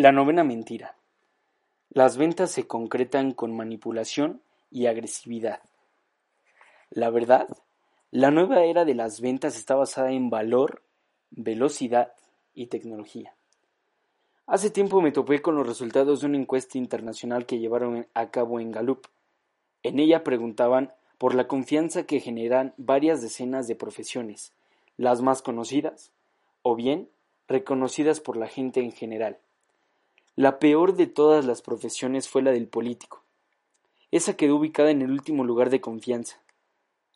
La novena mentira. Las ventas se concretan con manipulación y agresividad. La verdad, la nueva era de las ventas está basada en valor, velocidad y tecnología. Hace tiempo me topé con los resultados de una encuesta internacional que llevaron a cabo en Gallup. En ella preguntaban por la confianza que generan varias decenas de profesiones, las más conocidas, o bien reconocidas por la gente en general. La peor de todas las profesiones fue la del político. Esa quedó ubicada en el último lugar de confianza.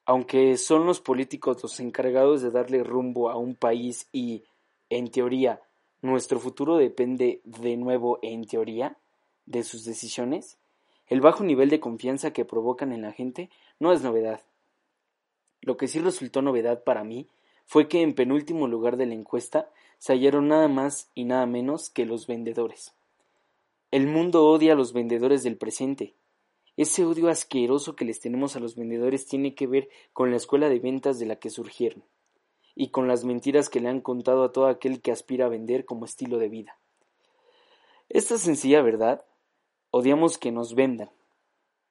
Aunque son los políticos los encargados de darle rumbo a un país y, en teoría, nuestro futuro depende de nuevo, en teoría, de sus decisiones, el bajo nivel de confianza que provocan en la gente no es novedad. Lo que sí resultó novedad para mí fue que en penúltimo lugar de la encuesta se hallaron nada más y nada menos que los vendedores. El mundo odia a los vendedores del presente, ese odio asqueroso que les tenemos a los vendedores tiene que ver con la escuela de ventas de la que surgieron, y con las mentiras que le han contado a todo aquel que aspira a vender como estilo de vida. Esta sencilla verdad, odiamos que nos vendan,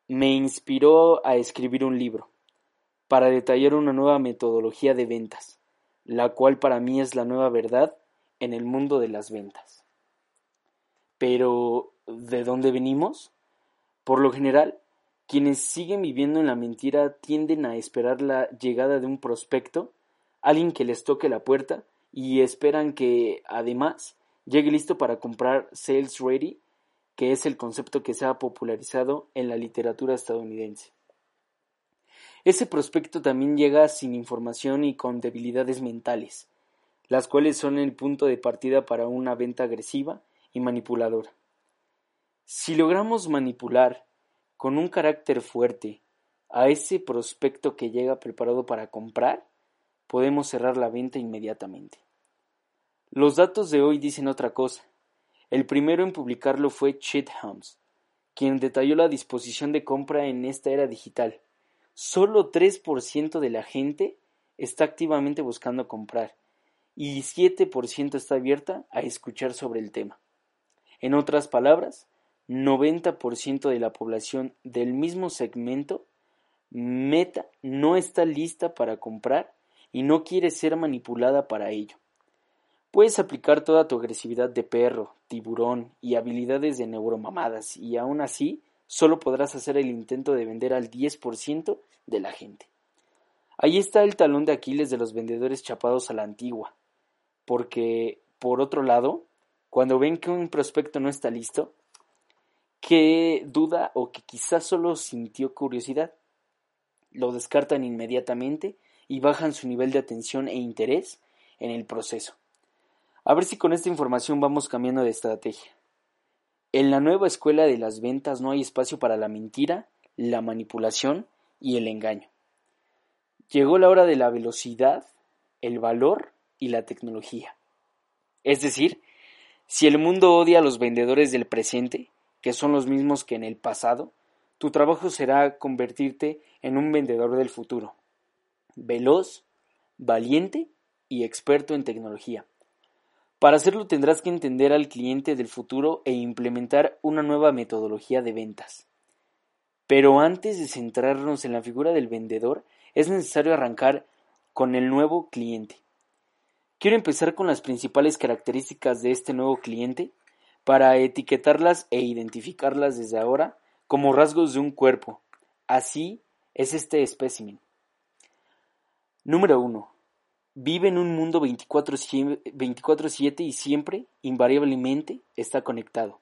me inspiró a escribir un libro, para detallar una nueva metodología de ventas, la cual para mí es la nueva verdad en el mundo de las ventas. Pero, ¿de dónde venimos? Por lo general, quienes siguen viviendo en la mentira tienden a esperar la llegada de un prospecto, alguien que les toque la puerta, y esperan que, además, llegue listo para comprar Sales Ready, que es el concepto que se ha popularizado en la literatura estadounidense. Ese prospecto también llega sin información y con debilidades mentales, las cuales son el punto de partida para una venta agresiva y manipuladora. Si logramos manipular con un carácter fuerte a ese prospecto que llega preparado para comprar, podemos cerrar la venta inmediatamente. Los datos de hoy dicen otra cosa. El primero en publicarlo fue Chet Holmes, quien detalló la disposición de compra en esta era digital. Solo 3% de la gente está activamente buscando comprar y 7% está abierta a escuchar sobre el tema. En otras palabras, 90% de la población del mismo segmento meta no está lista para comprar y no quiere ser manipulada para ello. Puedes aplicar toda tu agresividad de perro, tiburón y habilidades de neuromamadas y aún así solo podrás hacer el intento de vender al 10% de la gente. Ahí está el talón de Aquiles de los vendedores chapados a la antigua, porque, por otro lado, cuando ven que un prospecto no está listo, que duda o que quizás solo sintió curiosidad. Lo descartan inmediatamente y bajan su nivel de atención e interés en el proceso. A ver si con esta información vamos cambiando de estrategia. En la nueva escuela de las ventas no hay espacio para la mentira, la manipulación y el engaño. Llegó la hora de la velocidad, el valor y la tecnología. Es decir, si el mundo odia a los vendedores del presente, que son los mismos que en el pasado, tu trabajo será convertirte en un vendedor del futuro, veloz, valiente y experto en tecnología. Para hacerlo tendrás que entender al cliente del futuro e implementar una nueva metodología de ventas. Pero antes de centrarnos en la figura del vendedor, es necesario arrancar con el nuevo cliente. Quiero empezar con las principales características de este nuevo cliente para etiquetarlas e identificarlas desde ahora como rasgos de un cuerpo. Así es este espécimen. Número 1. Vive en un mundo 24/7 y siempre, invariablemente, está conectado.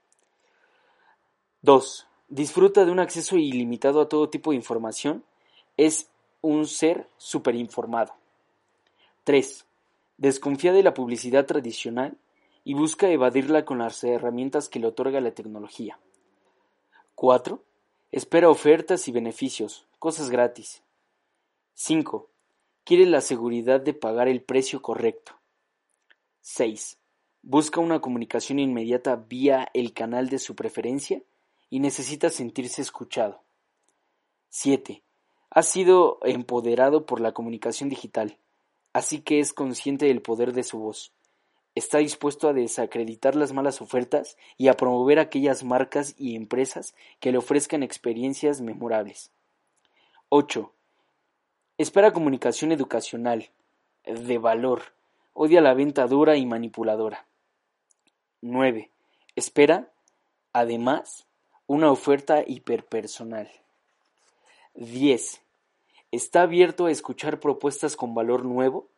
2. Disfruta de un acceso ilimitado a todo tipo de información. Es un ser superinformado. 3. Desconfía de la publicidad tradicional y busca evadirla con las herramientas que le otorga la tecnología. 4. Espera ofertas y beneficios, cosas gratis. 5. Quiere la seguridad de pagar el precio correcto. 6. Busca una comunicación inmediata vía el canal de su preferencia y necesita sentirse escuchado. 7. Ha sido empoderado por la comunicación digital, así que es consciente del poder de su voz está dispuesto a desacreditar las malas ofertas y a promover aquellas marcas y empresas que le ofrezcan experiencias memorables. 8. Espera comunicación educacional, de valor, odia la venta dura y manipuladora. 9. Espera, además, una oferta hiperpersonal. 10. Está abierto a escuchar propuestas con valor nuevo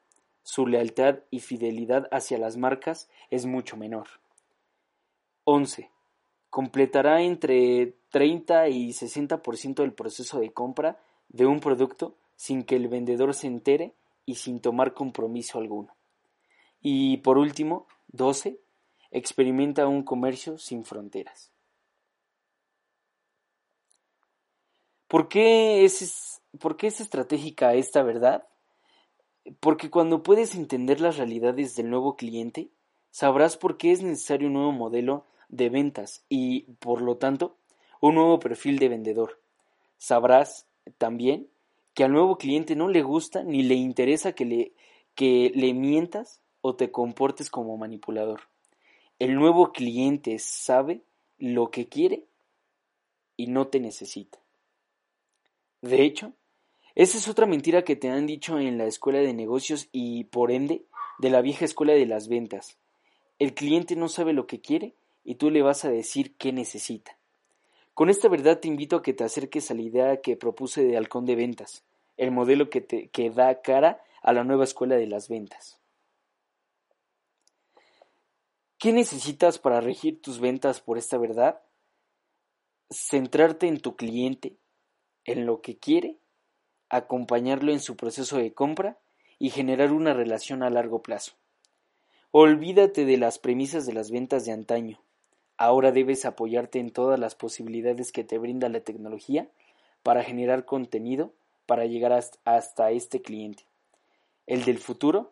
su lealtad y fidelidad hacia las marcas es mucho menor. 11. Completará entre 30 y 60% del proceso de compra de un producto sin que el vendedor se entere y sin tomar compromiso alguno. Y por último, 12. Experimenta un comercio sin fronteras. ¿Por qué es, por qué es estratégica esta verdad? Porque cuando puedes entender las realidades del nuevo cliente, sabrás por qué es necesario un nuevo modelo de ventas y, por lo tanto, un nuevo perfil de vendedor. Sabrás también que al nuevo cliente no le gusta ni le interesa que le, que le mientas o te comportes como manipulador. El nuevo cliente sabe lo que quiere y no te necesita. De hecho, esa es otra mentira que te han dicho en la escuela de negocios y, por ende, de la vieja escuela de las ventas. El cliente no sabe lo que quiere y tú le vas a decir qué necesita. Con esta verdad te invito a que te acerques a la idea que propuse de halcón de ventas, el modelo que, te, que da cara a la nueva escuela de las ventas. ¿Qué necesitas para regir tus ventas por esta verdad? Centrarte en tu cliente, en lo que quiere acompañarlo en su proceso de compra y generar una relación a largo plazo. Olvídate de las premisas de las ventas de antaño. Ahora debes apoyarte en todas las posibilidades que te brinda la tecnología para generar contenido para llegar hasta este cliente. El del futuro,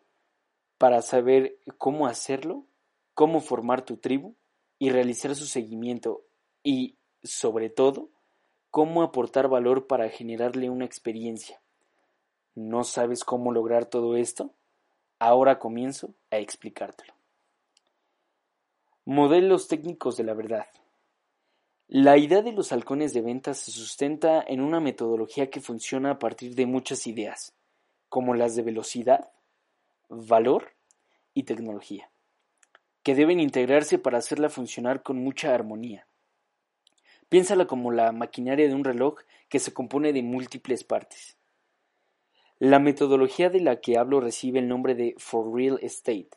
para saber cómo hacerlo, cómo formar tu tribu y realizar su seguimiento y, sobre todo, cómo aportar valor para generarle una experiencia. ¿No sabes cómo lograr todo esto? Ahora comienzo a explicártelo. Modelos técnicos de la verdad. La idea de los halcones de ventas se sustenta en una metodología que funciona a partir de muchas ideas, como las de velocidad, valor y tecnología, que deben integrarse para hacerla funcionar con mucha armonía. Piénsala como la maquinaria de un reloj que se compone de múltiples partes. La metodología de la que hablo recibe el nombre de For Real Estate,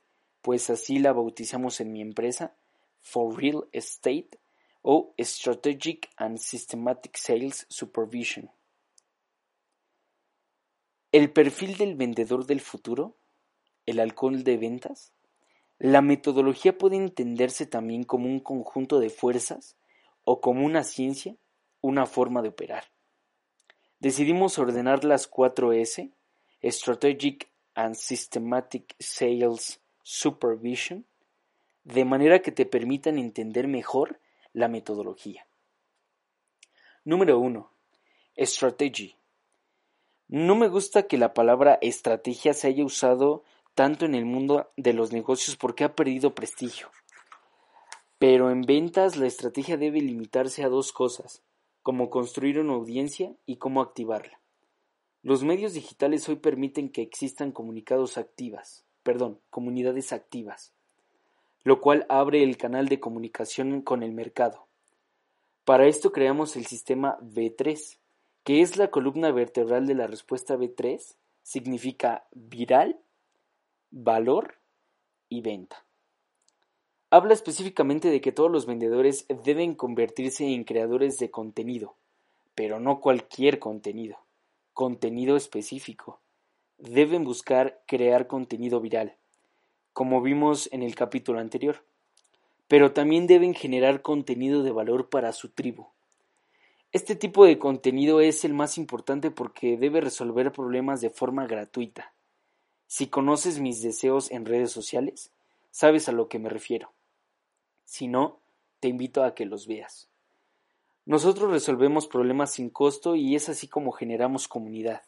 pues así la bautizamos en mi empresa, For Real Estate o Strategic and Systematic Sales Supervision. El perfil del vendedor del futuro, el alcohol de ventas, la metodología puede entenderse también como un conjunto de fuerzas o como una ciencia, una forma de operar. Decidimos ordenar las cuatro S, Strategic and Systematic Sales Supervision, de manera que te permitan entender mejor la metodología. Número 1. Strategy. No me gusta que la palabra estrategia se haya usado tanto en el mundo de los negocios porque ha perdido prestigio. Pero en ventas la estrategia debe limitarse a dos cosas, cómo construir una audiencia y cómo activarla. Los medios digitales hoy permiten que existan comunicados activas, perdón, comunidades activas, lo cual abre el canal de comunicación con el mercado. Para esto creamos el sistema V3, que es la columna vertebral de la respuesta V3, significa viral, valor y venta. Habla específicamente de que todos los vendedores deben convertirse en creadores de contenido, pero no cualquier contenido, contenido específico. Deben buscar crear contenido viral, como vimos en el capítulo anterior, pero también deben generar contenido de valor para su tribu. Este tipo de contenido es el más importante porque debe resolver problemas de forma gratuita. Si conoces mis deseos en redes sociales, sabes a lo que me refiero. Si no, te invito a que los veas. Nosotros resolvemos problemas sin costo y es así como generamos comunidad.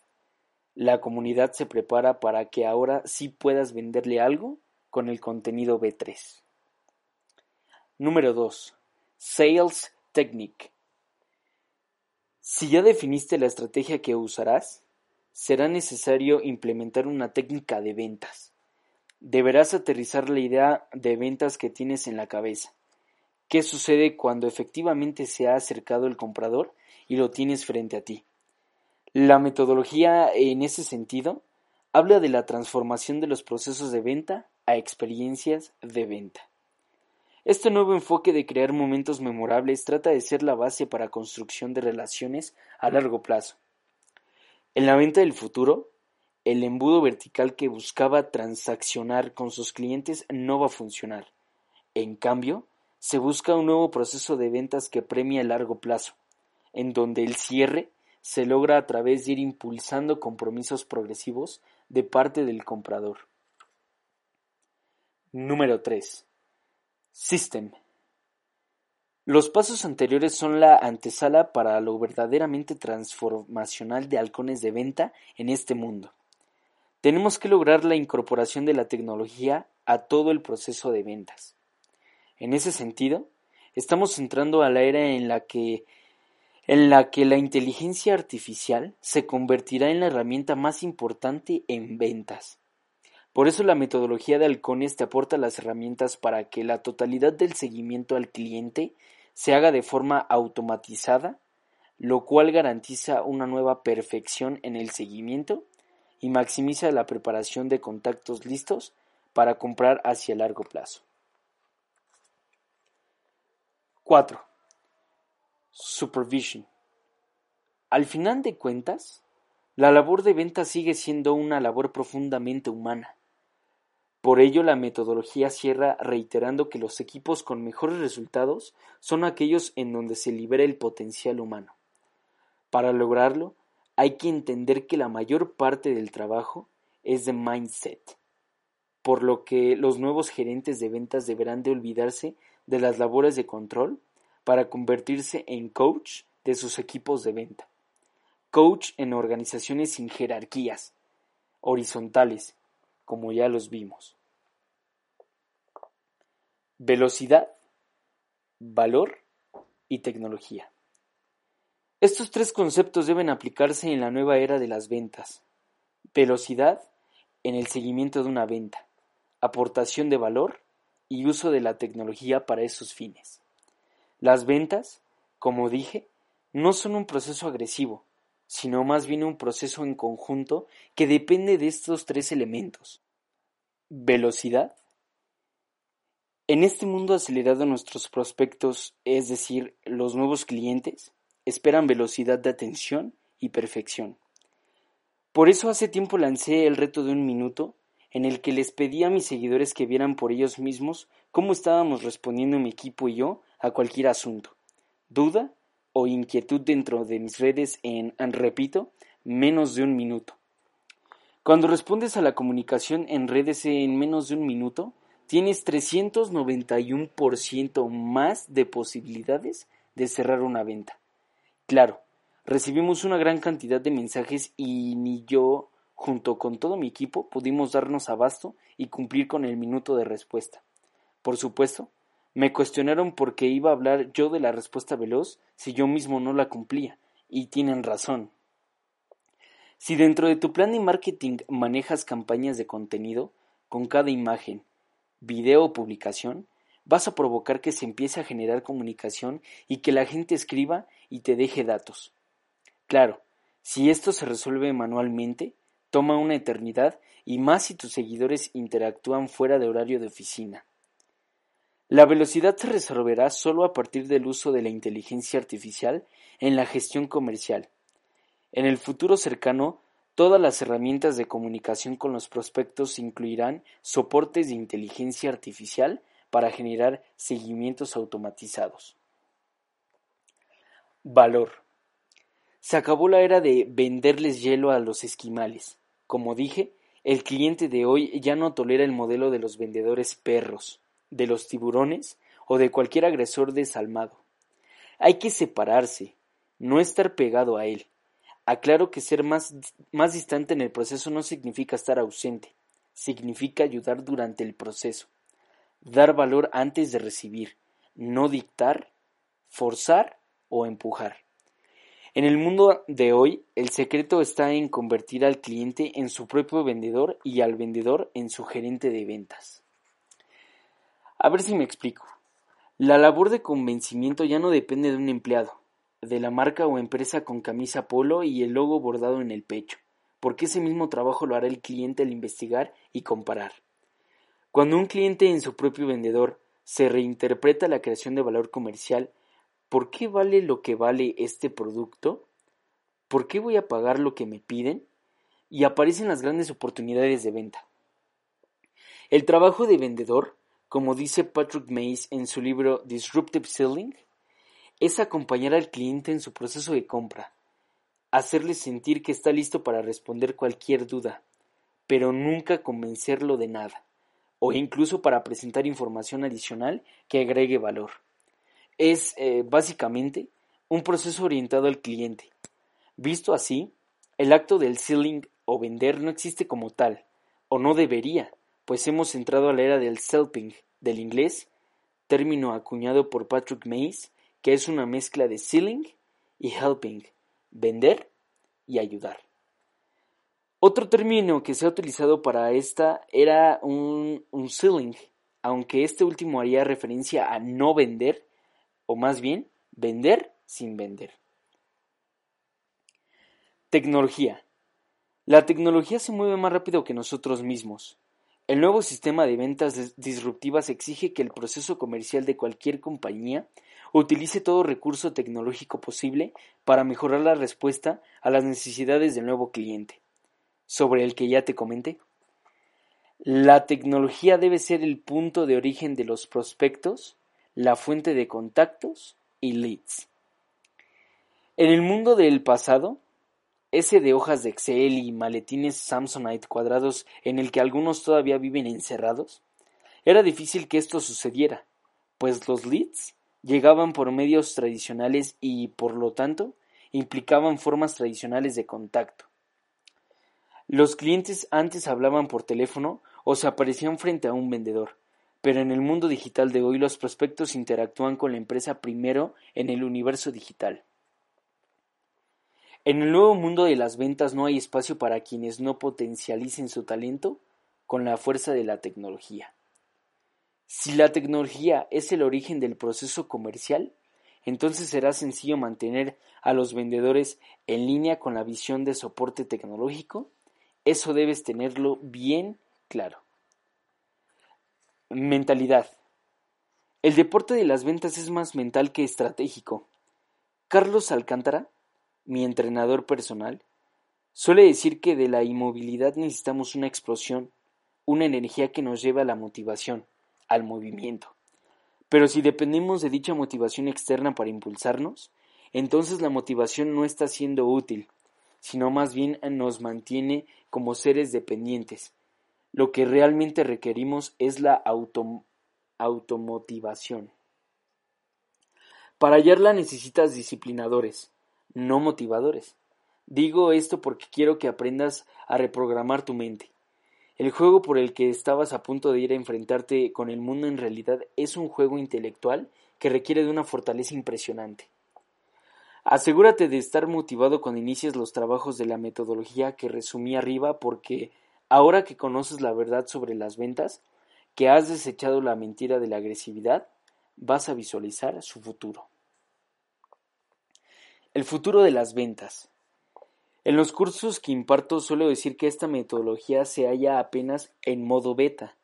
La comunidad se prepara para que ahora sí puedas venderle algo con el contenido B3. Número 2. Sales Technique. Si ya definiste la estrategia que usarás, será necesario implementar una técnica de ventas. Deberás aterrizar la idea de ventas que tienes en la cabeza. ¿Qué sucede cuando efectivamente se ha acercado el comprador y lo tienes frente a ti? La metodología en ese sentido habla de la transformación de los procesos de venta a experiencias de venta. Este nuevo enfoque de crear momentos memorables trata de ser la base para construcción de relaciones a largo plazo. En la venta del futuro, el embudo vertical que buscaba transaccionar con sus clientes no va a funcionar. En cambio, se busca un nuevo proceso de ventas que premia el largo plazo, en donde el cierre se logra a través de ir impulsando compromisos progresivos de parte del comprador. Número 3. System. Los pasos anteriores son la antesala para lo verdaderamente transformacional de halcones de venta en este mundo. Tenemos que lograr la incorporación de la tecnología a todo el proceso de ventas. En ese sentido, estamos entrando a la era en la que en la que la inteligencia artificial se convertirá en la herramienta más importante en ventas. Por eso la metodología de halcones te aporta las herramientas para que la totalidad del seguimiento al cliente se haga de forma automatizada, lo cual garantiza una nueva perfección en el seguimiento y maximiza la preparación de contactos listos para comprar hacia largo plazo. 4. Supervision. Al final de cuentas, la labor de venta sigue siendo una labor profundamente humana. Por ello la metodología cierra reiterando que los equipos con mejores resultados son aquellos en donde se libera el potencial humano. Para lograrlo, hay que entender que la mayor parte del trabajo es de mindset, por lo que los nuevos gerentes de ventas deberán de olvidarse de las labores de control para convertirse en coach de sus equipos de venta. Coach en organizaciones sin jerarquías, horizontales, como ya los vimos. Velocidad, valor y tecnología. Estos tres conceptos deben aplicarse en la nueva era de las ventas. Velocidad en el seguimiento de una venta, aportación de valor y uso de la tecnología para esos fines. Las ventas, como dije, no son un proceso agresivo, sino más bien un proceso en conjunto que depende de estos tres elementos. Velocidad, en este mundo acelerado nuestros prospectos, es decir, los nuevos clientes, esperan velocidad de atención y perfección. Por eso hace tiempo lancé el reto de un minuto, en el que les pedí a mis seguidores que vieran por ellos mismos cómo estábamos respondiendo mi equipo y yo a cualquier asunto, duda o inquietud dentro de mis redes en, repito, menos de un minuto. Cuando respondes a la comunicación en redes en menos de un minuto, tienes 391% más de posibilidades de cerrar una venta. Claro, recibimos una gran cantidad de mensajes y ni yo, junto con todo mi equipo, pudimos darnos abasto y cumplir con el minuto de respuesta. Por supuesto, me cuestionaron por qué iba a hablar yo de la respuesta veloz si yo mismo no la cumplía, y tienen razón. Si dentro de tu plan de marketing manejas campañas de contenido, con cada imagen, video o publicación, vas a provocar que se empiece a generar comunicación y que la gente escriba y te deje datos. Claro, si esto se resuelve manualmente, toma una eternidad y más si tus seguidores interactúan fuera de horario de oficina. La velocidad se resolverá solo a partir del uso de la inteligencia artificial en la gestión comercial. En el futuro cercano Todas las herramientas de comunicación con los prospectos incluirán soportes de inteligencia artificial para generar seguimientos automatizados. Valor. Se acabó la era de venderles hielo a los esquimales. Como dije, el cliente de hoy ya no tolera el modelo de los vendedores perros, de los tiburones o de cualquier agresor desalmado. Hay que separarse, no estar pegado a él, Aclaro que ser más, más distante en el proceso no significa estar ausente, significa ayudar durante el proceso, dar valor antes de recibir, no dictar, forzar o empujar. En el mundo de hoy, el secreto está en convertir al cliente en su propio vendedor y al vendedor en su gerente de ventas. A ver si me explico. La labor de convencimiento ya no depende de un empleado, de la marca o empresa con camisa polo y el logo bordado en el pecho, porque ese mismo trabajo lo hará el cliente al investigar y comparar. Cuando un cliente en su propio vendedor se reinterpreta la creación de valor comercial, ¿por qué vale lo que vale este producto? ¿Por qué voy a pagar lo que me piden? Y aparecen las grandes oportunidades de venta. El trabajo de vendedor como dice Patrick Mays en su libro Disruptive Selling, es acompañar al cliente en su proceso de compra, hacerle sentir que está listo para responder cualquier duda, pero nunca convencerlo de nada, o incluso para presentar información adicional que agregue valor. Es eh, básicamente un proceso orientado al cliente. Visto así, el acto del selling o vender no existe como tal, o no debería, pues hemos entrado a la era del selling, del inglés, término acuñado por Patrick Mays, que es una mezcla de selling y helping, vender y ayudar. Otro término que se ha utilizado para esta era un, un selling, aunque este último haría referencia a no vender, o más bien, vender sin vender. Tecnología. La tecnología se mueve más rápido que nosotros mismos. El nuevo sistema de ventas disruptivas exige que el proceso comercial de cualquier compañía utilice todo recurso tecnológico posible para mejorar la respuesta a las necesidades del nuevo cliente, sobre el que ya te comenté. La tecnología debe ser el punto de origen de los prospectos, la fuente de contactos y leads. En el mundo del pasado, ese de hojas de Excel y maletines Samsonite cuadrados en el que algunos todavía viven encerrados? Era difícil que esto sucediera, pues los leads llegaban por medios tradicionales y, por lo tanto, implicaban formas tradicionales de contacto. Los clientes antes hablaban por teléfono o se aparecían frente a un vendedor, pero en el mundo digital de hoy los prospectos interactúan con la empresa primero en el universo digital. En el nuevo mundo de las ventas no hay espacio para quienes no potencialicen su talento con la fuerza de la tecnología. Si la tecnología es el origen del proceso comercial, entonces será sencillo mantener a los vendedores en línea con la visión de soporte tecnológico. Eso debes tenerlo bien claro. Mentalidad. El deporte de las ventas es más mental que estratégico. Carlos Alcántara mi entrenador personal, suele decir que de la inmovilidad necesitamos una explosión, una energía que nos lleve a la motivación, al movimiento. Pero si dependemos de dicha motivación externa para impulsarnos, entonces la motivación no está siendo útil, sino más bien nos mantiene como seres dependientes. Lo que realmente requerimos es la automotivación. Para hallarla necesitas disciplinadores, no motivadores. Digo esto porque quiero que aprendas a reprogramar tu mente. El juego por el que estabas a punto de ir a enfrentarte con el mundo en realidad es un juego intelectual que requiere de una fortaleza impresionante. Asegúrate de estar motivado cuando inicies los trabajos de la metodología que resumí arriba porque ahora que conoces la verdad sobre las ventas, que has desechado la mentira de la agresividad, vas a visualizar su futuro. El futuro de las ventas. En los cursos que imparto suelo decir que esta metodología se halla apenas en modo beta.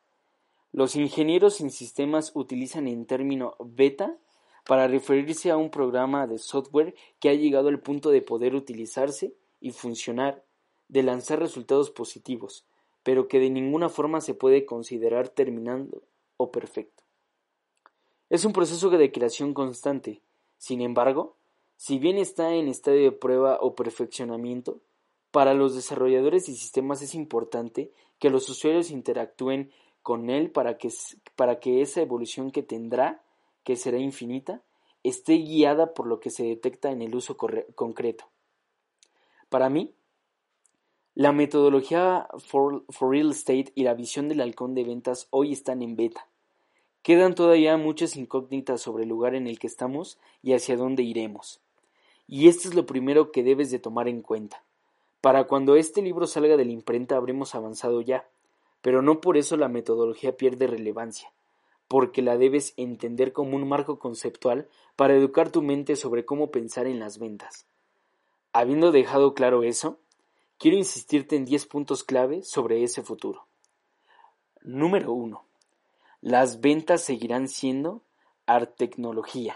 Los ingenieros en sistemas utilizan el término beta para referirse a un programa de software que ha llegado al punto de poder utilizarse y funcionar, de lanzar resultados positivos, pero que de ninguna forma se puede considerar terminando o perfecto. Es un proceso de creación constante. Sin embargo, si bien está en estado de prueba o perfeccionamiento, para los desarrolladores de sistemas es importante que los usuarios interactúen con él para que, para que esa evolución que tendrá, que será infinita, esté guiada por lo que se detecta en el uso concreto. Para mí, La metodología for, real estate y la visión del halcón de ventas hoy están en beta. Quedan todavía muchas incógnitas sobre el lugar en el que estamos y hacia dónde iremos. Y esto es lo primero que debes de tomar en cuenta. Para cuando este libro salga de la imprenta habremos avanzado ya, pero no por eso la metodología pierde relevancia, porque la debes entender como un marco conceptual para educar tu mente sobre cómo pensar en las ventas. Habiendo dejado claro eso, quiero insistirte en 10 puntos clave sobre ese futuro. Número 1. Las ventas seguirán siendo art-tecnología.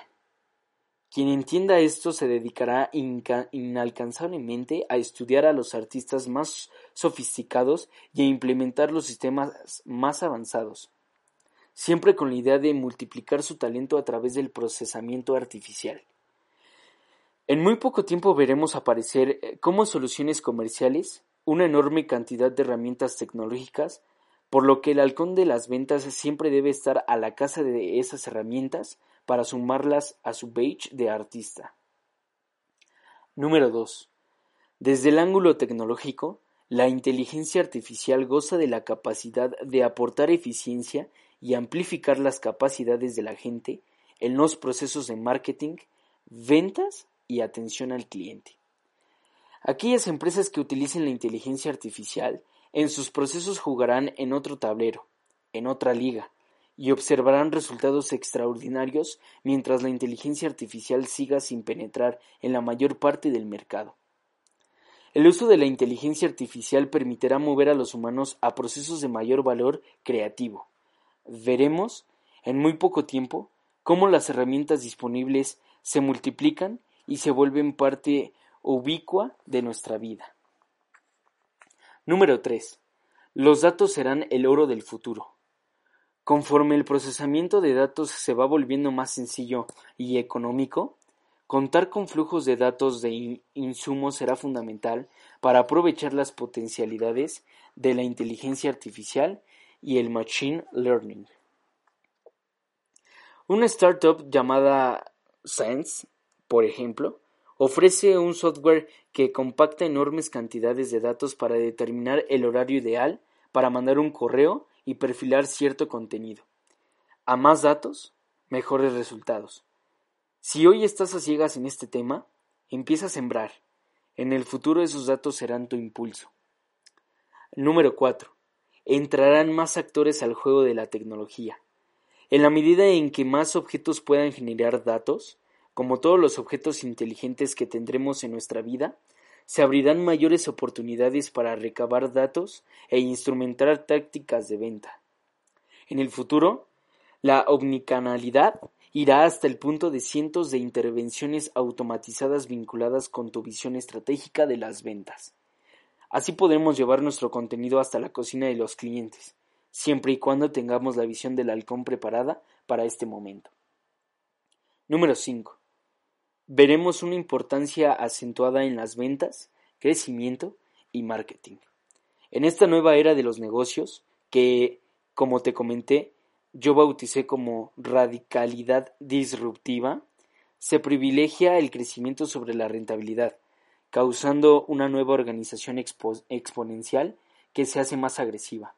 Quien entienda esto se dedicará inalcanzablemente a estudiar a los artistas más sofisticados y a implementar los sistemas más avanzados, siempre con la idea de multiplicar su talento a través del procesamiento artificial. En muy poco tiempo veremos aparecer eh, como soluciones comerciales una enorme cantidad de herramientas tecnológicas, por lo que el halcón de las ventas siempre debe estar a la casa de esas herramientas para sumarlas a su page de artista. Número 2. Desde el ángulo tecnológico, la inteligencia artificial goza de la capacidad de aportar eficiencia y amplificar las capacidades de la gente en los procesos de marketing, ventas y atención al cliente. Aquellas empresas que utilicen la inteligencia artificial en sus procesos jugarán en otro tablero, en otra liga, y observarán resultados extraordinarios mientras la inteligencia artificial siga sin penetrar en la mayor parte del mercado. El uso de la inteligencia artificial permitirá mover a los humanos a procesos de mayor valor creativo. Veremos, en muy poco tiempo, cómo las herramientas disponibles se multiplican y se vuelven parte ubicua de nuestra vida. Número 3. Los datos serán el oro del futuro. Conforme el procesamiento de datos se va volviendo más sencillo y económico, contar con flujos de datos de insumos será fundamental para aprovechar las potencialidades de la inteligencia artificial y el machine learning. Una startup llamada Sense, por ejemplo, ofrece un software que compacta enormes cantidades de datos para determinar el horario ideal para mandar un correo y perfilar cierto contenido. A más datos, mejores resultados. Si hoy estás a ciegas en este tema, empieza a sembrar. En el futuro esos datos serán tu impulso. Número 4. Entrarán más actores al juego de la tecnología. En la medida en que más objetos puedan generar datos, como todos los objetos inteligentes que tendremos en nuestra vida, se abrirán mayores oportunidades para recabar datos e instrumentar tácticas de venta. En el futuro, la omnicanalidad irá hasta el punto de cientos de intervenciones automatizadas vinculadas con tu visión estratégica de las ventas. Así podremos llevar nuestro contenido hasta la cocina de los clientes, siempre y cuando tengamos la visión del halcón preparada para este momento. Número 5 veremos una importancia acentuada en las ventas, crecimiento y marketing. En esta nueva era de los negocios, que, como te comenté, yo bauticé como radicalidad disruptiva, se privilegia el crecimiento sobre la rentabilidad, causando una nueva organización exponencial que se hace más agresiva.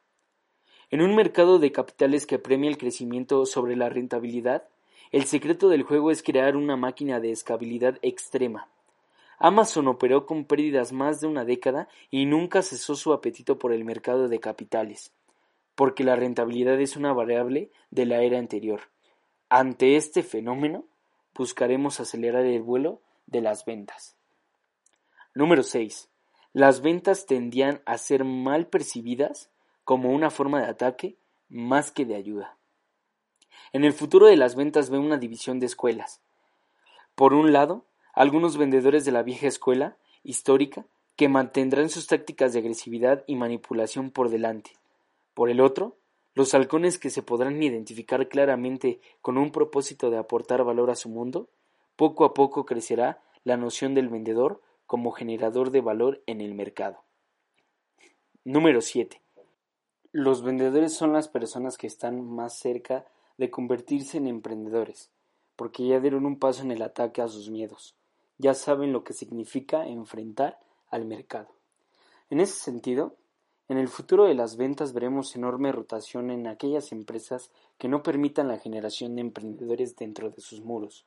En un mercado de capitales que premia el crecimiento sobre la rentabilidad, el secreto del juego es crear una máquina de escalabilidad extrema. Amazon operó con pérdidas más de una década y nunca cesó su apetito por el mercado de capitales, porque la rentabilidad es una variable de la era anterior. Ante este fenómeno, buscaremos acelerar el vuelo de las ventas. Número 6. Las ventas tendían a ser mal percibidas como una forma de ataque más que de ayuda. En el futuro de las ventas veo una división de escuelas. Por un lado, algunos vendedores de la vieja escuela, histórica, que mantendrán sus tácticas de agresividad y manipulación por delante. Por el otro, los halcones que se podrán identificar claramente con un propósito de aportar valor a su mundo, poco a poco crecerá la noción del vendedor como generador de valor en el mercado. Número 7. Los vendedores son las personas que están más cerca de convertirse en emprendedores, porque ya dieron un paso en el ataque a sus miedos, ya saben lo que significa enfrentar al mercado. En ese sentido, en el futuro de las ventas veremos enorme rotación en aquellas empresas que no permitan la generación de emprendedores dentro de sus muros.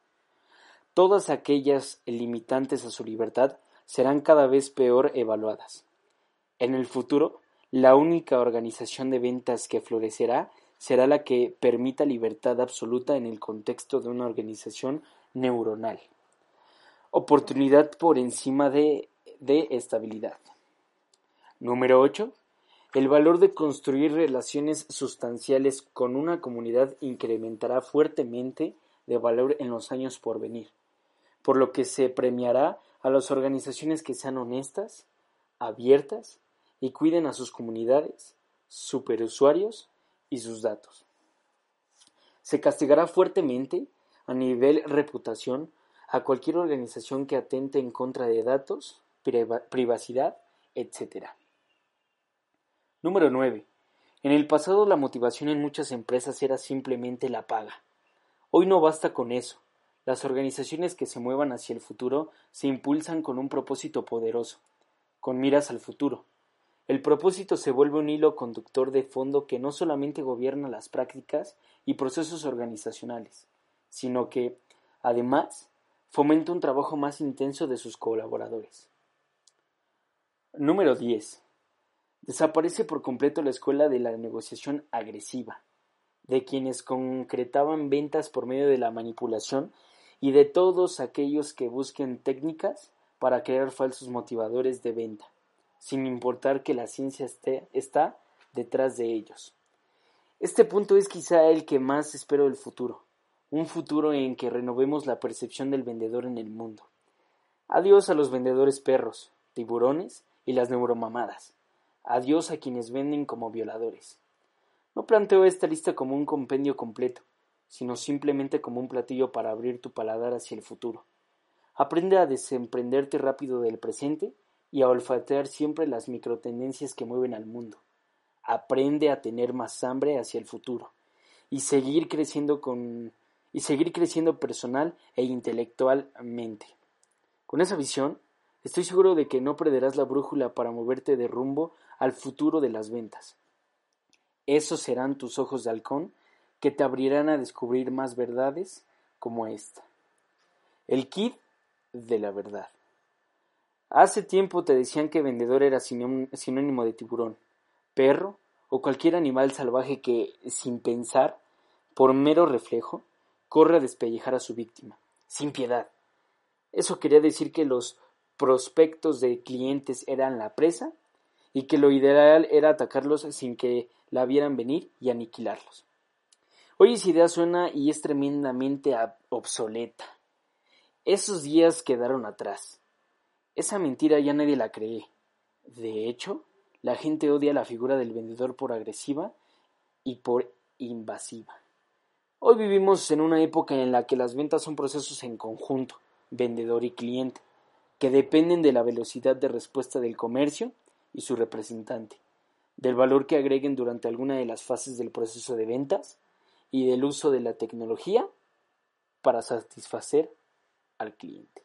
Todas aquellas limitantes a su libertad serán cada vez peor evaluadas. En el futuro, la única organización de ventas que florecerá será la que permita libertad absoluta en el contexto de una organización neuronal. Oportunidad por encima de, de estabilidad. Número 8. El valor de construir relaciones sustanciales con una comunidad incrementará fuertemente de valor en los años por venir, por lo que se premiará a las organizaciones que sean honestas, abiertas y cuiden a sus comunidades, superusuarios y sus datos. Se castigará fuertemente, a nivel reputación, a cualquier organización que atente en contra de datos, privacidad, etc. Número 9. En el pasado la motivación en muchas empresas era simplemente la paga. Hoy no basta con eso. Las organizaciones que se muevan hacia el futuro se impulsan con un propósito poderoso, con miras al futuro, el propósito se vuelve un hilo conductor de fondo que no solamente gobierna las prácticas y procesos organizacionales, sino que, además, fomenta un trabajo más intenso de sus colaboradores. Número 10. Desaparece por completo la escuela de la negociación agresiva, de quienes concretaban ventas por medio de la manipulación y de todos aquellos que busquen técnicas para crear falsos motivadores de venta sin importar que la ciencia esté, está detrás de ellos. Este punto es quizá el que más espero del futuro, un futuro en que renovemos la percepción del vendedor en el mundo. Adiós a los vendedores perros, tiburones y las neuromamadas. Adiós a quienes venden como violadores. No planteo esta lista como un compendio completo, sino simplemente como un platillo para abrir tu paladar hacia el futuro. Aprende a desemprenderte rápido del presente y a olfatear siempre las microtendencias que mueven al mundo. Aprende a tener más hambre hacia el futuro y seguir creciendo con y seguir creciendo personal e intelectualmente. Con esa visión, estoy seguro de que no perderás la brújula para moverte de rumbo al futuro de las ventas. Esos serán tus ojos de halcón que te abrirán a descubrir más verdades como esta. El kit de la verdad. Hace tiempo te decían que vendedor era sinónimo de tiburón, perro o cualquier animal salvaje que, sin pensar, por mero reflejo, corre a despellejar a su víctima, sin piedad. Eso quería decir que los prospectos de clientes eran la presa y que lo ideal era atacarlos sin que la vieran venir y aniquilarlos. Hoy esa idea suena y es tremendamente obsoleta. Esos días quedaron atrás. Esa mentira ya nadie la cree. De hecho, la gente odia la figura del vendedor por agresiva y por invasiva. Hoy vivimos en una época en la que las ventas son procesos en conjunto, vendedor y cliente, que dependen de la velocidad de respuesta del comercio y su representante, del valor que agreguen durante alguna de las fases del proceso de ventas y del uso de la tecnología para satisfacer al cliente.